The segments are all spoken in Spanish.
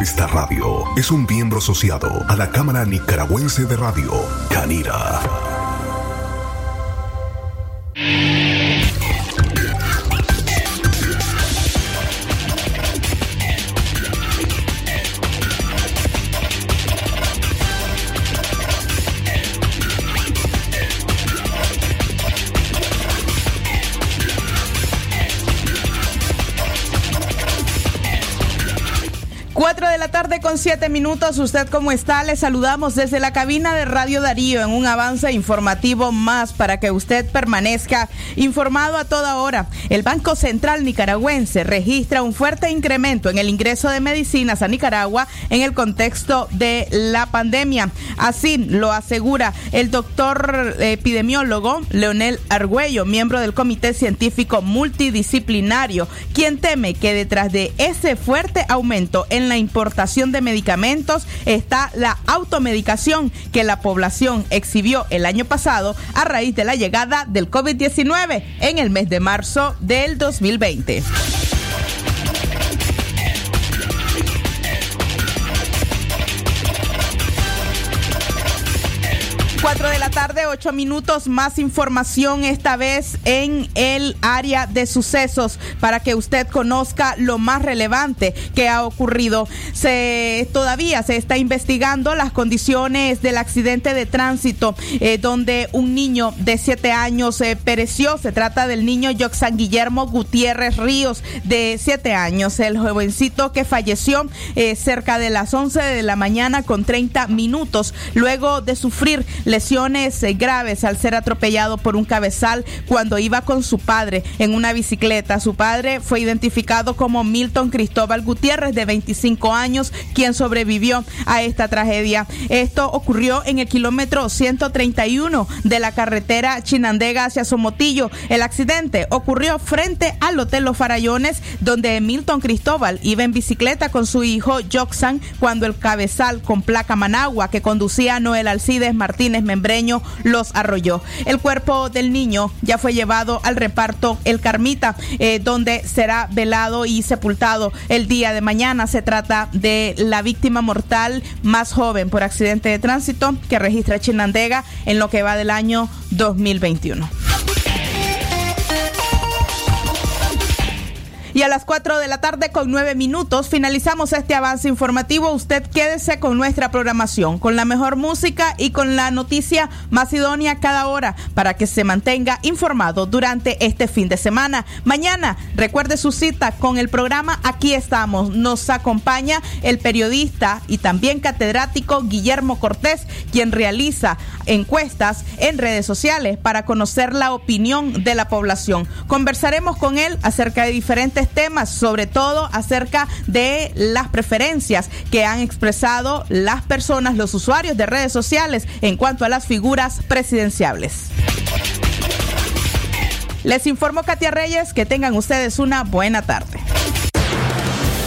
Esta radio es un miembro asociado a la Cámara Nicaragüense de Radio, Canira. 4 de la tarde con 7 minutos. ¿Usted cómo está? Le saludamos desde la cabina de Radio Darío en un avance informativo más para que usted permanezca informado a toda hora. El Banco Central Nicaragüense registra un fuerte incremento en el ingreso de medicinas a Nicaragua en el contexto de la pandemia. Así lo asegura el doctor epidemiólogo Leonel Argüello, miembro del Comité Científico Multidisciplinario, quien teme que detrás de ese fuerte aumento en la importación de medicamentos está la automedicación que la población exhibió el año pasado a raíz de la llegada del COVID-19 en el mes de marzo del 2020. Tarde, 8 minutos, más información esta vez en el área de sucesos para que usted conozca lo más relevante que ha ocurrido. Se, todavía se está investigando las condiciones del accidente de tránsito eh, donde un niño de 7 años eh, pereció. Se trata del niño Yoxan Guillermo Gutiérrez Ríos de 7 años, el jovencito que falleció eh, cerca de las 11 de la mañana con 30 minutos luego de sufrir lesiones graves al ser atropellado por un cabezal cuando iba con su padre en una bicicleta. Su padre fue identificado como Milton Cristóbal Gutiérrez, de 25 años, quien sobrevivió a esta tragedia. Esto ocurrió en el kilómetro 131 de la carretera Chinandega hacia Somotillo. El accidente ocurrió frente al Hotel Los Farallones, donde Milton Cristóbal iba en bicicleta con su hijo Joxan cuando el cabezal con placa Managua que conducía Noel Alcides Martínez Membreño los arrolló. El cuerpo del niño ya fue llevado al reparto El Carmita, eh, donde será velado y sepultado el día de mañana. Se trata de la víctima mortal más joven por accidente de tránsito que registra Chinandega en lo que va del año 2021. Y a las 4 de la tarde con 9 minutos finalizamos este avance informativo. Usted quédese con nuestra programación, con la mejor música y con la noticia más idónea cada hora para que se mantenga informado durante este fin de semana. Mañana recuerde su cita con el programa Aquí estamos. Nos acompaña el periodista y también catedrático Guillermo Cortés, quien realiza encuestas en redes sociales para conocer la opinión de la población. Conversaremos con él acerca de diferentes temas, sobre todo acerca de las preferencias que han expresado las personas, los usuarios de redes sociales en cuanto a las figuras presidenciales. Les informo Katia Reyes que tengan ustedes una buena tarde.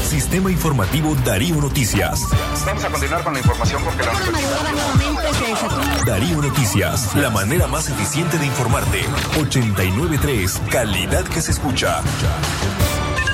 Sistema Informativo Darío Noticias. Vamos a continuar con la información porque la Darío Noticias, la manera más eficiente de informarte. 893, calidad que se escucha.